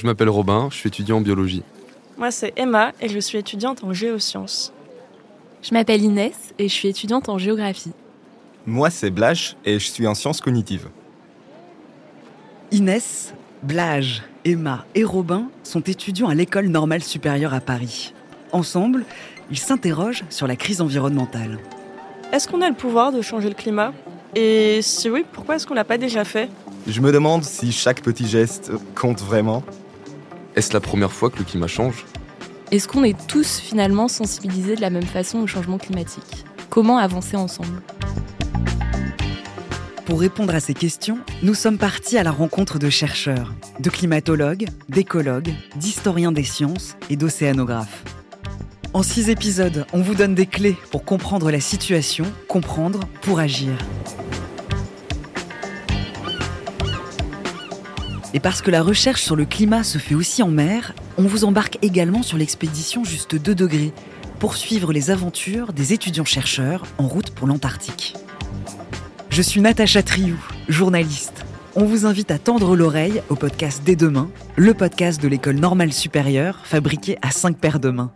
Je m'appelle Robin, je suis étudiant en biologie. Moi, c'est Emma et je suis étudiante en géosciences. Je m'appelle Inès et je suis étudiante en géographie. Moi, c'est Blache et je suis en sciences cognitives. Inès, Blage, Emma et Robin sont étudiants à l'École normale supérieure à Paris. Ensemble, ils s'interrogent sur la crise environnementale. Est-ce qu'on a le pouvoir de changer le climat? Et si oui, pourquoi est-ce qu'on l'a pas déjà fait? Je me demande si chaque petit geste compte vraiment. Est-ce la première fois que le climat change? Est-ce qu'on est tous finalement sensibilisés de la même façon au changement climatique? Comment avancer ensemble? Pour répondre à ces questions, nous sommes partis à la rencontre de chercheurs, de climatologues, d'écologues, d'historiens des sciences et d'océanographes. En six épisodes, on vous donne des clés pour comprendre la situation, comprendre pour agir. Et parce que la recherche sur le climat se fait aussi en mer, on vous embarque également sur l'expédition Juste 2 degrés pour suivre les aventures des étudiants-chercheurs en route pour l'Antarctique. Je suis Natacha Triou, journaliste. On vous invite à tendre l'oreille au podcast Dès demain, le podcast de l'école normale supérieure fabriqué à 5 paires de mains.